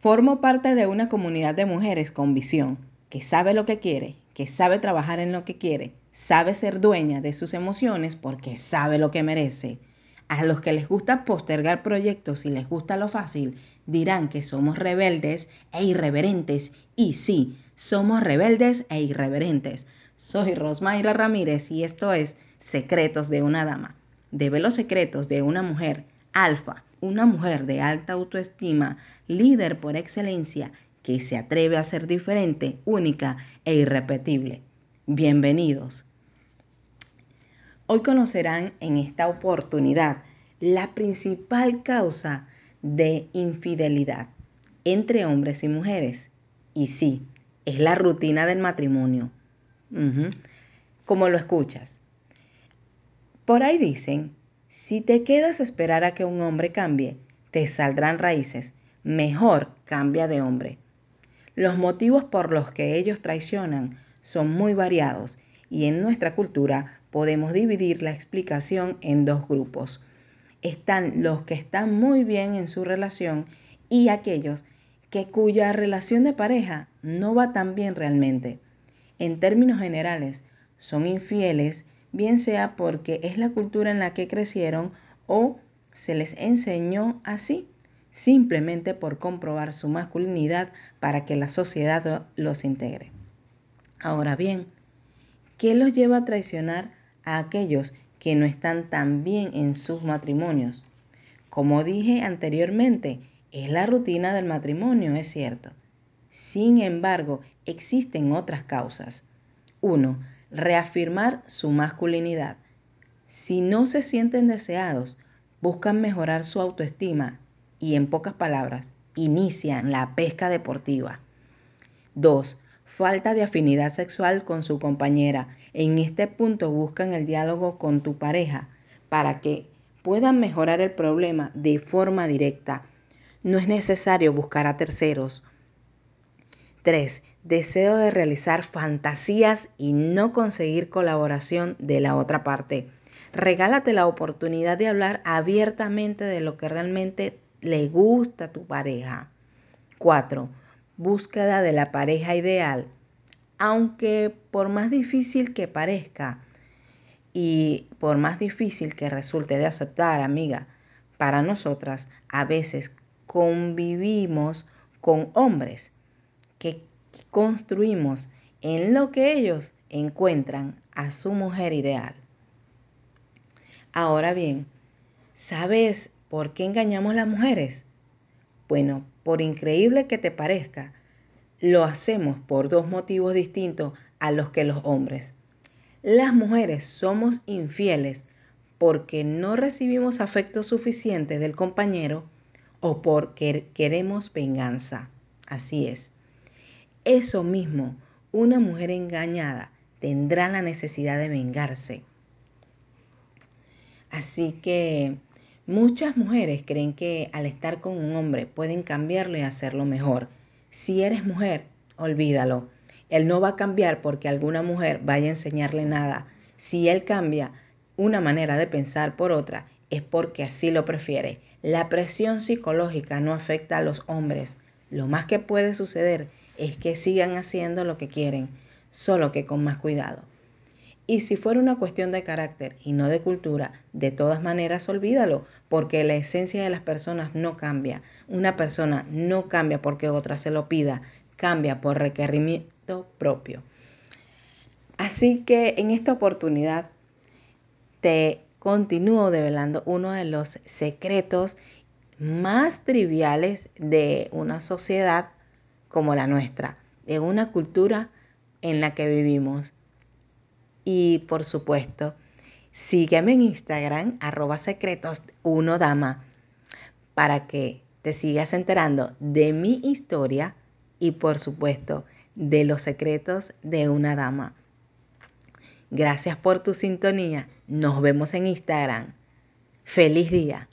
Formo parte de una comunidad de mujeres con visión, que sabe lo que quiere, que sabe trabajar en lo que quiere, sabe ser dueña de sus emociones porque sabe lo que merece. A los que les gusta postergar proyectos y les gusta lo fácil, dirán que somos rebeldes e irreverentes. Y sí, somos rebeldes e irreverentes. Soy Rosmayra Ramírez y esto es Secretos de una Dama. Debe los secretos de una mujer alfa, una mujer de alta autoestima, líder por excelencia, que se atreve a ser diferente, única e irrepetible. Bienvenidos. Hoy conocerán en esta oportunidad la principal causa de infidelidad entre hombres y mujeres. Y sí, es la rutina del matrimonio. Como lo escuchas. Por ahí dicen, si te quedas a esperar a que un hombre cambie, te saldrán raíces. Mejor cambia de hombre. Los motivos por los que ellos traicionan son muy variados y en nuestra cultura podemos dividir la explicación en dos grupos. Están los que están muy bien en su relación y aquellos que cuya relación de pareja no va tan bien realmente. En términos generales, son infieles, bien sea porque es la cultura en la que crecieron o se les enseñó así, simplemente por comprobar su masculinidad para que la sociedad los integre. Ahora bien, ¿qué los lleva a traicionar a aquellos que no están tan bien en sus matrimonios. Como dije anteriormente, es la rutina del matrimonio, es cierto. Sin embargo, existen otras causas. 1. Reafirmar su masculinidad. Si no se sienten deseados, buscan mejorar su autoestima y, en pocas palabras, inician la pesca deportiva. 2. Falta de afinidad sexual con su compañera en este punto buscan el diálogo con tu pareja para que puedan mejorar el problema de forma directa. No es necesario buscar a terceros. 3. Deseo de realizar fantasías y no conseguir colaboración de la otra parte. Regálate la oportunidad de hablar abiertamente de lo que realmente le gusta a tu pareja. 4. Búsqueda de la pareja ideal aunque por más difícil que parezca y por más difícil que resulte de aceptar, amiga, para nosotras a veces convivimos con hombres que construimos en lo que ellos encuentran a su mujer ideal. Ahora bien, ¿sabes por qué engañamos las mujeres? Bueno, por increíble que te parezca, lo hacemos por dos motivos distintos a los que los hombres. Las mujeres somos infieles porque no recibimos afecto suficiente del compañero o porque queremos venganza. Así es. Eso mismo, una mujer engañada tendrá la necesidad de vengarse. Así que muchas mujeres creen que al estar con un hombre pueden cambiarlo y hacerlo mejor si eres mujer, olvídalo. Él no va a cambiar porque alguna mujer vaya a enseñarle nada. Si él cambia una manera de pensar por otra, es porque así lo prefiere. La presión psicológica no afecta a los hombres. Lo más que puede suceder es que sigan haciendo lo que quieren, solo que con más cuidado. Y si fuera una cuestión de carácter y no de cultura, de todas maneras olvídalo, porque la esencia de las personas no cambia. Una persona no cambia porque otra se lo pida, cambia por requerimiento propio. Así que en esta oportunidad te continúo develando uno de los secretos más triviales de una sociedad como la nuestra, de una cultura en la que vivimos. Y por supuesto, sígueme en Instagram, arroba secretos 1 dama, para que te sigas enterando de mi historia y por supuesto de los secretos de una dama. Gracias por tu sintonía. Nos vemos en Instagram. Feliz día.